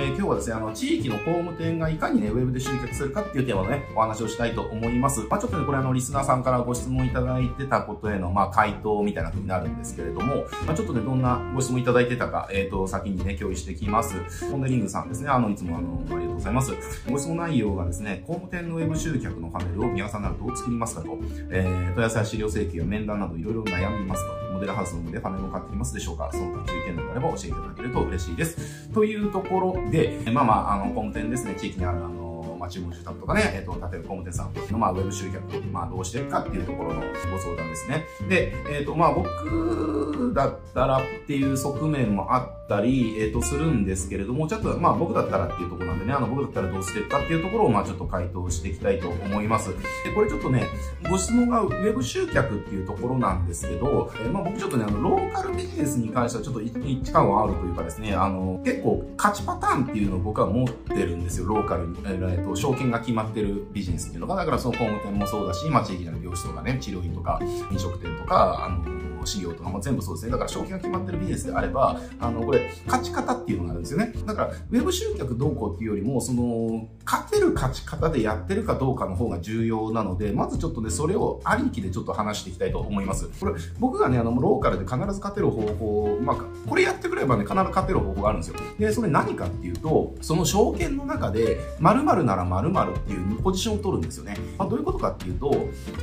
えー、今日はですね、あの、地域の工務店がいかにね、ウェブで集客するかっていうテーマのね、お話をしたいと思います。まあちょっとね、これあの、リスナーさんからご質問いただいてたことへの、まあ回答みたいな風になるんですけれども、まあちょっとね、どんなご質問いただいてたか、えっ、ー、と、先にね、共有していきます。ポンデリングさんですね、あの、いつもあの、ありがとうございます。ご質問内容がですね、工務店のウェブ集客のパネルを宮さんならどう作りますかと、えー、問い合わせや資料請求や面談などいろいろ悩みますと。モデルハウスのでパネルを買っていますでしょうか？その他注意点などあれば教えていただけると嬉しいです。というところで、まあまあ、あの、工務店ですね、地域にあるあの、まあ、注文住宅とかね、えっ、と、例えば工務店さんの、まあ、ウェブ集客、まあ、どうしてるかっていうところのご相談ですね。で、えっ、と、まあ、僕だったらっていう側面もあったり、えっ、ー、と、するんですけれども、ちょっと、まあ、僕だったらっていうところなんでね、あの、僕だったらどうしてるかっていうところを、まあ、ちょっと回答していきたいと思います。で、これちょっとね、ご質問がウェブ集客っていうところなんですけど、えまあ、僕ちょっとね、あの、ローカルビジネスに関してはちょっと一致感はあるというかですね、あの、結構勝ちパターンっていうのを僕は持ってるんですよ、ローカルに。えっ、と、証券が決まってるビジネスっていうのが、だからその工務店もそうだし、まあ、地域の病室とかね、治療院とか、飲食店とか、あの、事業とかも全部そうですね。だから賞金が決まってるビジネスであれば、あの、これ、勝ち方っていうのがあるんですよね。だから、ウェブ集客どうこうっていうよりも、その、勝てる勝ち方でやってるかどうかの方が重要なので、まずちょっとね、それをありきでちょっと話していきたいと思います。これ、僕がね、あの、ローカルで必ず勝てる方法、まあ、これやってくればね、必ず勝てる方法があるんですよ。で、それ何かっていうと、その証券の中で、〇〇なら〇〇っていうポジションを取るんですよね。まあ、どういうことかっていうと、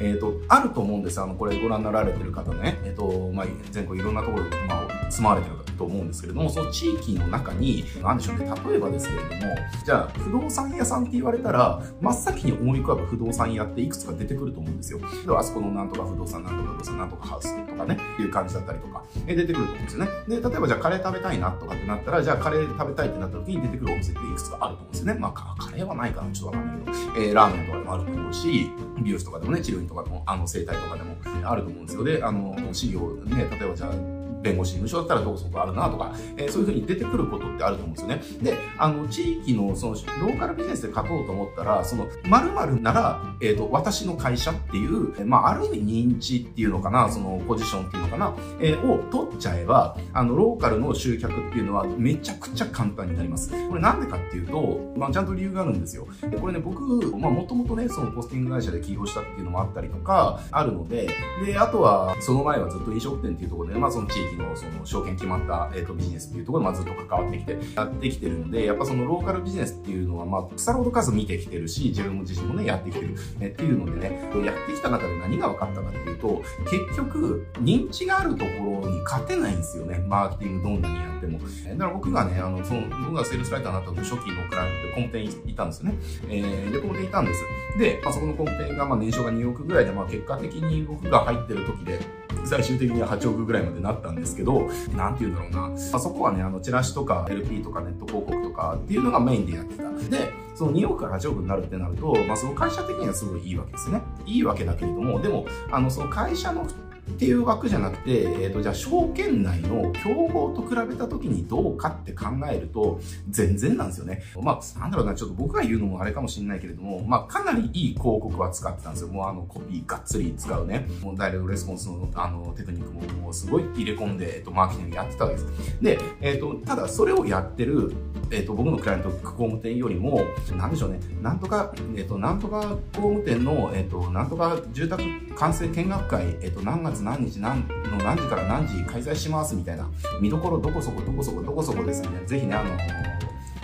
えっ、ー、と、あると思うんです。あの、これご覧になられてる方ね、えっ、ー、と、まあ、全国いろんなところで、まあ、住まわれてると思うんですけれども、その地域の中に、なんでしょうね、例えばですけれども、じゃあ、不動産屋さんって言われたら、真っ先に思い浮かぶ不動産屋っていくつか出てくると思うんですよ。では、あそこのなんとか不動産、なんとか不動産、なんとかハウスとかね、いう感じだったりとか、え出てくると思うんですよね。で、例えばじゃあカレー食べたいなとかってなったら、じゃあカレー食べたいってなった時に出てくるお店っていくつかあると思うんですよね。まあ、カレーはないかな、ちょっとわかんないけど、えー、ラーメンとかでもあると思うし、美容師とかでもね、治療院とかでも、あの、整体とかでもあると思うんですよ。で、あの、業ね、例えばじゃあ、弁護士事務所だったらどこそこあるなとか、えー、そういうふうに出てくることってあると思うんですよね。で、あの、地域のその、ローカルビジネスで勝とうと思ったら、その、〇〇なら、えっ、ー、と、私の会社っていう、まあ、ある意味認知っていうのかな、その、ポジションっていうのかな、えー、を取っちゃえば、あの、ローカルの集客っていうのはめちゃくちゃ簡単になります。これなんでかっていうと、まあ、ちゃんと理由があるんですよ。で、これね、僕、まあ、もともとね、そのポスティング会社で起業したっていうのもあったりとか、あるので、で、あとは、その前はずっと飲食店っていうところで、まあ、その地域の、その、証券決まった、えーと、ビジネスっていうところで、まあ、ずっと関わってきて、やってきてるので、やっぱそのローカルビジネスっていうのは、まあ、腐るほど数見てきてるし、自分も自身もね、やってきてる、えっていうのでね、やってきた中で何が分かったかっていうと、結局、認知があるところに勝てないんですよね。マーケティングどんなにやっても。だから僕がね、あの、その、僕がセールスライターになった初期のクライアントで工務店にいたんですよね。えー、で、工務店いたんです。で、まあ、そこの工務店が、まあ、年商が2億ぐらいで、まあ、結果的に僕が入ってる時で、最終的には8億ぐらいまでなったんですけど、なんて言うんだろうな。あ、そこはね、あの、チラシとか LP とかネット広告とかっていうのがメインでやってた。で、その2億から8億になるってなると、まあ、その会社的にはすごいいいわけですね。いいわけだけれども、でも、あの、その会社のっていう枠じゃなくて、えっ、ー、と、じゃあ証券内の競合と比べた時にどうかって考えると、全然なんですよね。まあ、なんだろうな、ちょっと僕が言うのもあれかもしれないけれども、まあ、かなりいい広告は使ってたんですよ。もうあの、コピーがっつり使うね。もうダイレクトレスポンスのあの、テクニックももうすごい入れ込んで、えっと、マーケティングやってたわけです。で、えっと、ただそれをやってる、えっと、僕のクライアント、工務店よりも、なんでしょうね、なんとか、えっと、なんとか工務店の、えっと、なんとか住宅完成見学会、えっと、何月何日何、の何時から何時開催しますみたいな、見どころどこそこどこそこどこそこですみたいな、ぜひね、あの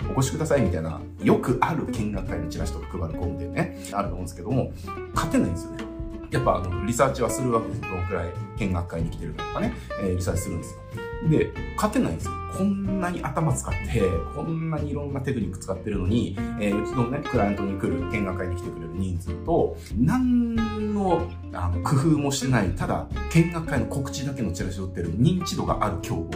お越しくださいみたいな、よくある見学会のチラシとか配るコンテね、あると思うんですけども、勝てないんですよね。やっぱリサーチはするわけですよ。どのくらい見学会に来てるかとかね、えー、リサーチするんですよ。で、勝てないんですよ。こんなに頭使って、こんなにいろんなテクニック使ってるのに、えー、うちのね、クライアントに来る、見学会に来てくれる人数と、何のあの工夫もしてない、ただ、見学会の告知だけのチラシを売ってる認知度がある競合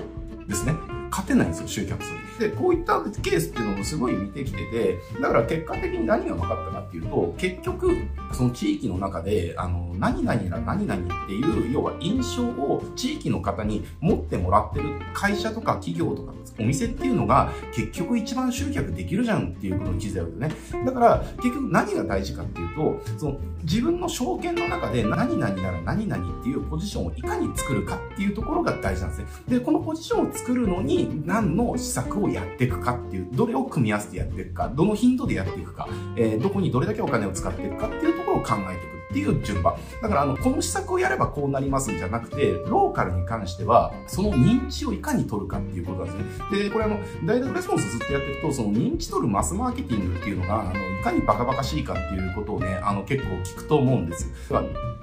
ですね。勝てないんですよ、集客する。で、こういったケースっていうのもすごい見てきてて、だから結果的に何が分かったかっていうと、結局、その地域の中で、あの、何々ら何々っていう、要は印象を地域の方に持ってもらってる会社とか企業とかお店っていうのが、結局一番集客できるじゃんっていうことに気づいたわけでね。だから、結局何が大事かっていうと、その、自分の証券の中で何々なら何々っていうポジションをいかに作るかっていうところが大事なんですね。で、このポジションを作るのに、何の施策をやっていくかっていう、どれを組み合わせてやっていくか、どの頻度でやっていくか、えー、どこにどれだけお金を使っていくかっていうところを考えていく。っていう順番。だから、あの、この施策をやればこうなりますんじゃなくて、ローカルに関しては、その認知をいかに取るかっていうことなんですね。で、これあの、ダイレクトレスポンスずっとやっていくと、その認知取るマスマーケティングっていうのが、あの、いかにバカバカしいかっていうことをね、あの、結構聞くと思うんです。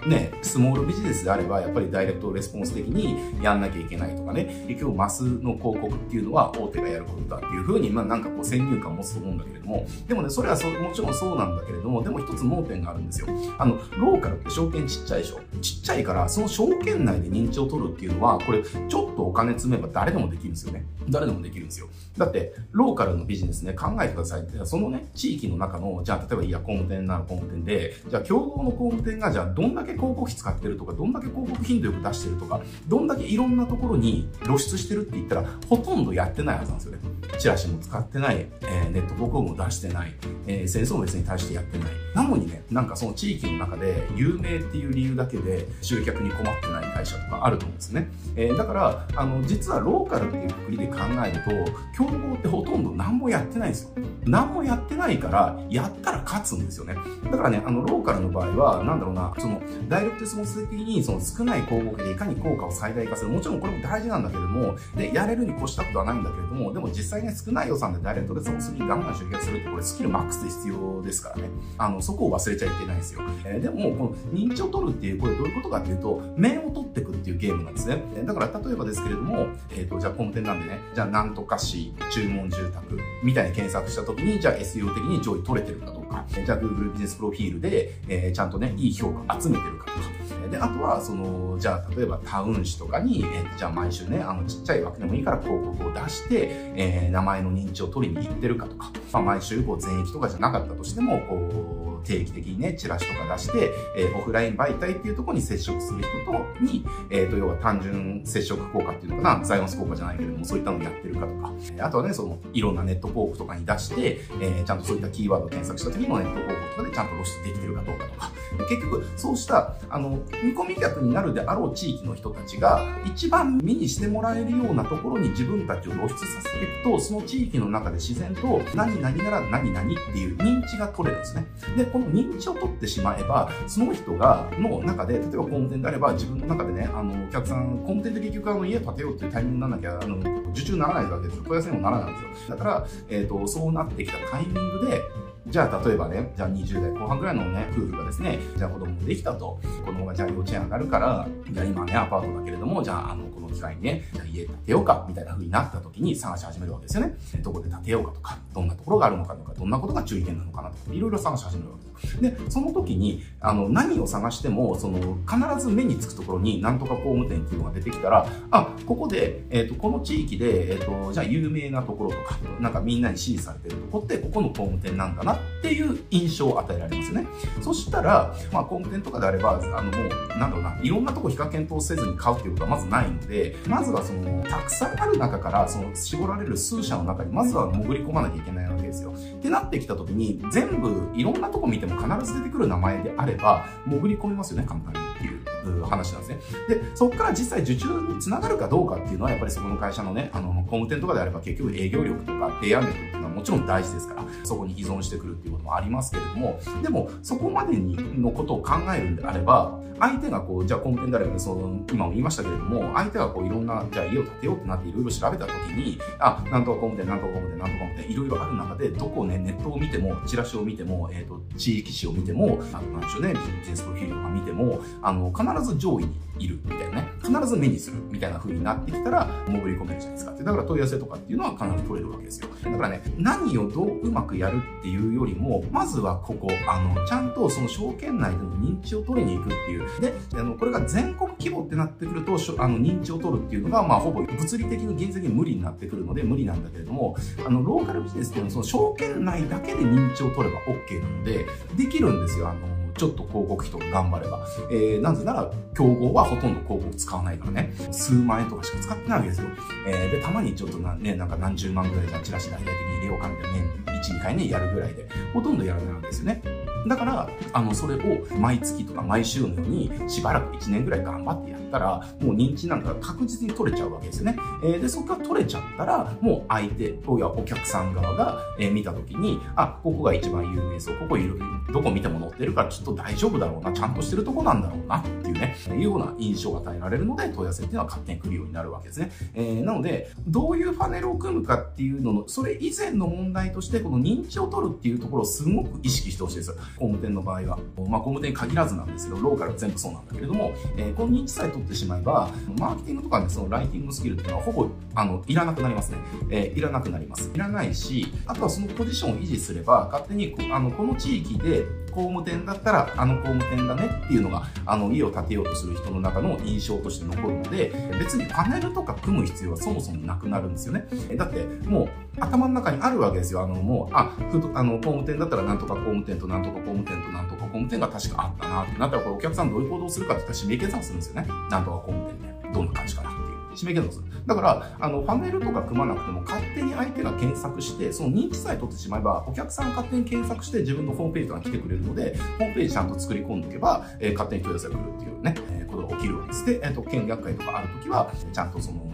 ね、スモールビジネスであれば、やっぱりダイレクトレスポンス的にやんなきゃいけないとかね、結局マスの広告っていうのは大手がやることだっていうふうに、まあなんかこう先入観を持つと思うんだけれども、でもね、それはそもちろんそうなんだけれども、でも一つ盲点があるんですよ。あの、ローカルって証券ちっちゃいでしょ？ちっちゃいから、その証券内で認知を取るっていうのは、これ、ちょっとお金積めば誰でもできるんですよね。誰でもできるんですよ。だって、ローカルのビジネスね、考えてくださいって、そのね、地域の中の、じゃあ、例えば、いや、工務店なら工務店で、じゃあ、競合の工務店が、じゃあ、どんだけ広告費使ってるとか、どんだけ広告頻度よく出してるとか、どんだけいろんなところに露出してるって言ったら、ほとんどやってないはずなんですよね。チラシも使ってない、えー、ネット広告も出してない、えー、戦争も別に対してやってない。なのにね、なんかその地域の中で有名っていう理由だけで集客に困ってない会社とかあると思うんですね。えー、だから、あの、実はローカルっていうくくりで考えると、競合ってほとんど何もやってないんですよ。何もやってないから、やったら勝つんですよね。だからね、あの、ローカルの場合は、なんだろうな、その、ダイレクトレスポンス的に、その少ない広告でいかに効果を最大化する。もちろんこれも大事なんだけれども、で、やれるに越したことはないんだけれども、でも実際ね、少ない予算でダイレクトレスポンスにガンガン集客するって、これスキルマックスで必要ですからね。あの、そこを忘れちゃいけないんですよ。えー、でも、この認知を取るっていう、これどういうことかっていうと、面を取っていくっていうゲームなんですね。だから、例えばですけれども、えっ、ー、と、じゃあ、コンテンなんでね、じゃあ、なんとか市、注文住宅、みたいに検索したときに、じゃあ SEO 的に上位取れてるかどうか、じゃあ Google ビジネスプロフィールで、えー、ちゃんとね、いい評価集めてるかとか、で、あとは、その、じゃあ、例えばタウン誌とかに、えー、じゃあ毎週ね、あの、ちっちゃい枠でもいいから広告を出して、えー、名前の認知を取りに行ってるかとか、まあ、毎週、こう、全域とかじゃなかったとしても、こう、定期的にね、チラシとか出して、えー、オフライン媒体っていうところに接触する人と、に、えっ、ー、と、要は単純接触効果っていうのかな、ザイオンス効果じゃないけれども、そういったのをやってるかとか、あとはね、その、いろんなネット広告とかに出して、えー、ちゃんとそういったキーワードを検索した時のネット広告とかでちゃんと露出できてるかどうかとか、結局、そうした、あの、見込み客になるであろう地域の人たちが、一番目にしてもらえるようなところに自分たちを露出させていくと、その地域の中で自然と、何々なら何々っていう認知が取れるんですね。で、この認知を取ってしまえば、その人が、の中で、例えば工務店であれば、自分の中でね、あの、お客さん、工務店で結局あの、家建てようっていうタイミングにならなきゃ、あの、受注にならないわけですよ。問い合わせにもならないんですよ。だから、えっ、ー、と、そうなってきたタイミングで、じゃあ、例えばね、じゃあ20代後半ぐらいのね、夫婦がですね、じゃあ子供もできたと。子供がじゃあ幼稚園上がるから、じゃあ今ね、アパートだけれども、じゃあ、あ、の機会にね、家建てようか、みたいな風になった時に探し始めるわけですよね。どこで建てようかとか、どんなところがあるのかとか、どんなことが注意点なのかなとか、いろいろ探し始めるわけです。で、その時に、あの、何を探しても、その、必ず目につくところに、なんとか工務店っていうのが出てきたら、あ、ここで、えっ、ー、と、この地域で、えっ、ー、と、じゃあ有名なところとか、なんかみんなに支持されてるとこって、ここの工務店なんだなっていう印象を与えられますよね。そしたら、まあ、工務店とかであれば、あの、もう、なんだろうな、いろんなとこ比較検討せずに買うっていうことはまずないので、まずはその、たくさんある中から、その、絞られる数社の中に、まずは潜り込まなきゃいけないわけですよ。ってなってきた時に、全部、いろんなとこ見ても必ず出てくる名前であれば、潜り込みますよね、簡単にっていう話なんですね。で、そこから実際受注につながるかどうかっていうのは、やっぱりそこの会社のね、あの、工務店とかであれば結局営業力とか提案力っていうもちろん大事ですから、そこに依存してくるっていうこともありますけれども、でも、そこまでにのことを考えるんであれば、相手がこう、じゃあ工務店であれば、その、今も言いましたけれども、相手がこう、いろんな、じゃあ家を建てようってなっていろいろ調べたときに、あ、なんとか工務店、なんとか工務店、なんとか工務店、いろいろある中で、どこをね、ネットを見ても、チラシを見ても、えっ、ー、と、地域紙を見ても、あの、なんでしょうね、ビジネスプロフィールとか見ても、あの、必ず上位にいるみたいなね、必ず目にするみたいな風になってきたら、潜り込めるじゃないですか。だから問い合わせとかっていうのは必ず取れるわけですよ。だからね、何をどううまくやるっていうよりも、まずはここ、あの、ちゃんとその証券内での認知を取りに行くっていう。で、あの、これが全国規模ってなってくると、あの、認知を取るっていうのが、まあ、ほぼ物理的に現実的に無理になってくるので無理なんだけれども、あの、ローカルビジネスっていうのはその証券内だけで認知を取れば OK なので、できるんですよ。あの、ちょっと広告費とか頑張れば。えー、なぜなら、競合はほとんど広告使わないからね、数万円とかしか使ってないわけですよ。えー、で、たまにちょっとな、ね、なんか何十万ぐらいじゃチラシ大々的に入れようかみたいな年1、2回ね、やるぐらいで、ほとんどやらないわけですよね。だから、あの、それを毎月とか毎週のようにしばらく1年ぐらい頑張ってやったら、もう認知なんか確実に取れちゃうわけですよね。えー、で、そこが取れちゃったら、もう相手、やお客さん側が、えー、見たときに、あ、ここが一番有名そう、ここいる、どこ見ても載ってるからきっと大丈夫だろうな、ちゃんとしてるとこなんだろうな、っていうね、いうような印象が与えられるので、問い合わせっていうのは勝手に来るようになるわけですね。えー、なので、どういうパネルを組むかっていうのの、それ以前の問題として、この認知を取るっていうところをすごく意識してほしいです。工務店の場合は。まあ、工務店に限らずなんですけど、ローカルは全部そうなんだけれども、えー、この認知さえ取ってしまえば、マーケティングとかね、そのライティングスキルっていうのはほぼ、あの、いらなくなりますね。えー、いらなくなります。いらないし、あとはそのポジションを維持すれば、勝手に、あの、この地域で、工務店だったら、あの工務店だねっていうのが、あの、家を建てようとする人の中の印象として残るので、別にパネルとか組む必要はそもそもなくなるんですよね。だって、もう、頭の中にあるわけですよ。あの、もう、あ、ふと、あの、工務店だったらなんとか工務店となんとか工務店となんとか工務店が確かあったなってなったら、これお客さんどういう行動するかって言ったら指名計算するんですよね。なんとか工務店で。どんな感じかな。締め切る。だから、あの、パネルとか組まなくても勝手に相手が検索して、その人気さえ取ってしまえば、お客さん勝手に検索して自分のホームページとか来てくれるので、ホームページちゃんと作り込んでおけば、えー、勝手に問い合わせが来るっていうね、えー、ことが起きるわけです。で、えっ、ー、と、見学会とかあるときは、ちゃんとその、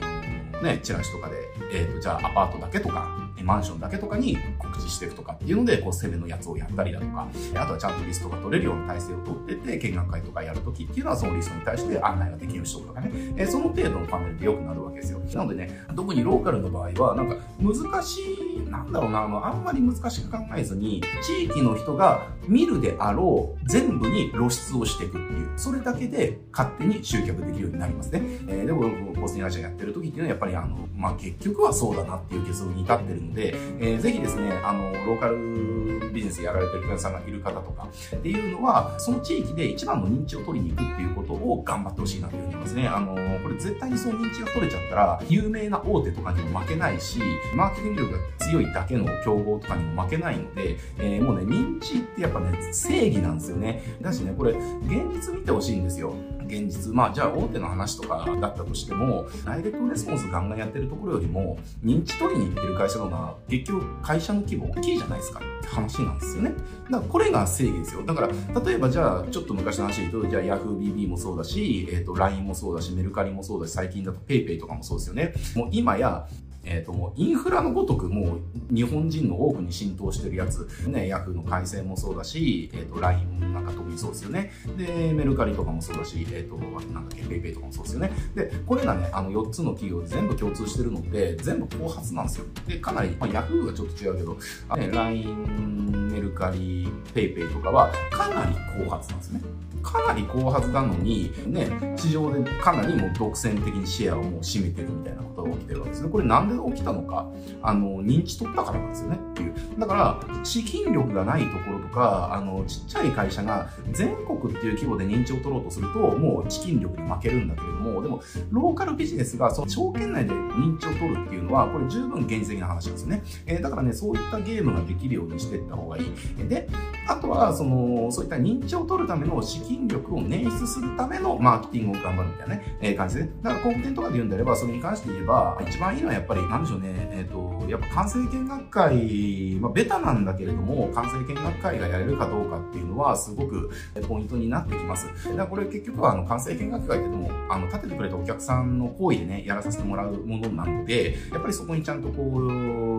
ね、チラシとかで、えっ、ー、と、じゃあアパートだけとか、マンションだけとかに告知していくとかっていうので、こう、攻めのやつをやったりだとか、あとはちゃんとリストが取れるような体制を取ってて、見学会とかやるときっていうのは、そのリストに対して案内ができる人とかね、えその程度のパネルで良くなるわけですよ。なのでね、特にローカルの場合は、なんか、難しい、なんだろうな、あの、あんまり難しく考えずに、地域の人が見るであろう全部に露出をしていくっていう、それだけで勝手に集客できるようになりますね。えー、でも、コスティナーやってる時っていうのは、やっぱりあの、まあ、結局はそうだなっていう結論に至ってるので、えー、ぜひですね、あの、ローカルビジネスやられてる皆さんがいる方とかっていうのは、その地域で一番の認知を取りに行くっていうことを頑張ってほしいなというふうに思いますね。あの、これ絶対にその認知が取れちゃったら、有名な大手とかにも負けないし、マーケティング力が強いだけの競合とかにも負けないので、えー、もうね、認知ってやっぱね、正義なんですよね。だしね、これ、現実見てほしいんですよ。現実。まあ、じゃあ大手の話とかだったとしても、ダイレクトレスポンスガンガンやってるところよりも、認知取りに行ってる会社の方が、結局会社の規模大きいじゃないですかって話なんですよね。だからこれが正義ですよ。だから、例えばじゃあ、ちょっと昔の話で言うと、じゃあ YahooBB もそうだし、えっ、ー、と、LINE もそうだし、メルカリもそうだし、最近だと PayPay とかもそうですよね。もう今や、え、ー、ともうインフラのごとくもう日本人の多くに浸透してるやつ、ね、ヤフーの改正もそうだし、えっ、ー、と LINE なんか特にそうですよね。で、メルカリとかもそうだし、えっ、ー、と、なんだっけ、PayPay とかもそうですよね。で、これがね、あの4つの企業で全部共通してるので、全部後発なんですよ。で、かなり、まあ、ヤフーがちょっと違うけど、ね、LINE、メルカリ、PayPay とかはかなり後発なんですね。かなり後発なのに、ね、市場でかなりもう独占的にシェアをもう占めてるみたいなことが起きてるわけですね。これなんで起きたのか、あの、認知取ったからなんですよねっていう。だから、資金力がないところとか、あの、ちっちゃい会社が全国っていう規模で認知を取ろうとすると、もう資金力に負けるんだけれども、でも、ローカルビジネスがその証券内で認知を取るっていうのは、これ十分現実的な話なんですよね。えー、だからね、そういったゲームができるようにしていった方がいい。で、あとは、その、そういった認知を取るための資金力を捻出するためのマーケティングを頑張るみたいなね、えー、感じで、だから工務店とかで言うんであれば、それに関して言えば、一番いいのはやっぱり、なんでしょうね、えっ、ー、と、やっぱ関西見学会、まあ、ベタなんだけれども、関西見学会がやれるかどうかっていうのは、すごくポイントになってきます。だからこれ結局は、あの、関西見学会ってでも、あの、立ててくれたお客さんの行為でね、やらさせてもらうものなので、やっぱりそこにちゃんとこ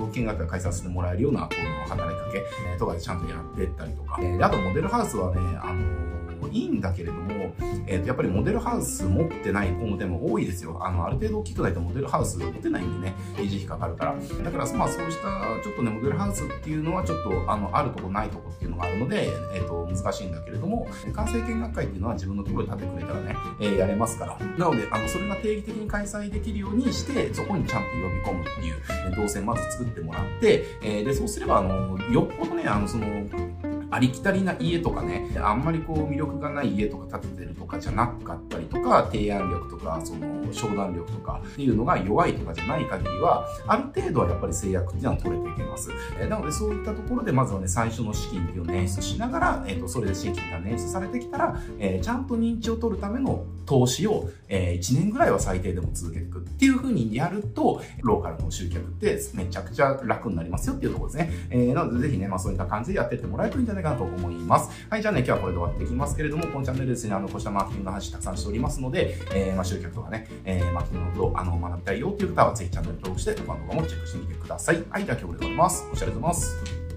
う、見学会開催させてもらえるような、この働きかけとかちゃんとやってったりとか、えあとモデルハウスはね、あのいいんだけれども、えー、とやっぱりモデルハウス持ってない工務店も多いですよ。あの、ある程度大きくないとモデルハウス持てないんでね、維持費かかるから。だから、まあそうしたちょっとね、モデルハウスっていうのはちょっと、あの、あるとこないとこっていうのがあるので、えっ、ー、と、難しいんだけれども、完成見学会っていうのは自分のところで立ててくれたらね、えー、やれますから。なので、あの、それが定期的に開催できるようにして、そこにちゃんと呼び込むっていう、動線まず作ってもらって、えー、で、そうすれば、あの、よっぽどね、あの、その、ありきたりな家とかね、あんまりこう魅力がない家とか建ててるとかじゃなかったりとか、提案力とか、その商談力とかっていうのが弱いとかじゃない限りは、ある程度はやっぱり制約っていうのは取れていけます。えなのでそういったところでまずはね、最初の資金っていうのを捻出しながら、えっ、ー、と、それで資金が捻出されてきたら、えー、ちゃんと認知を取るための投資を、え1年ぐらいは最低でも続けていくっていう風にやると、ローカルの集客ってめちゃくちゃ楽になりますよっていうところですね。え、なのでぜひね、まあそういった感じでやってってもらえるといいんじゃないかなと思います。はい、じゃあね、今日はこれで終わっていきますけれども、このチャンネルですね、あの、こうしたマーキングの話たくさんしておりますので、えー、まあ集客とかね、えー、マーケティングのことをあの学びたいよっていう方は、ぜひチャンネル登録して、他の動画もチェックしてみてください。はい、では今日これで終わります。お疲れ様です。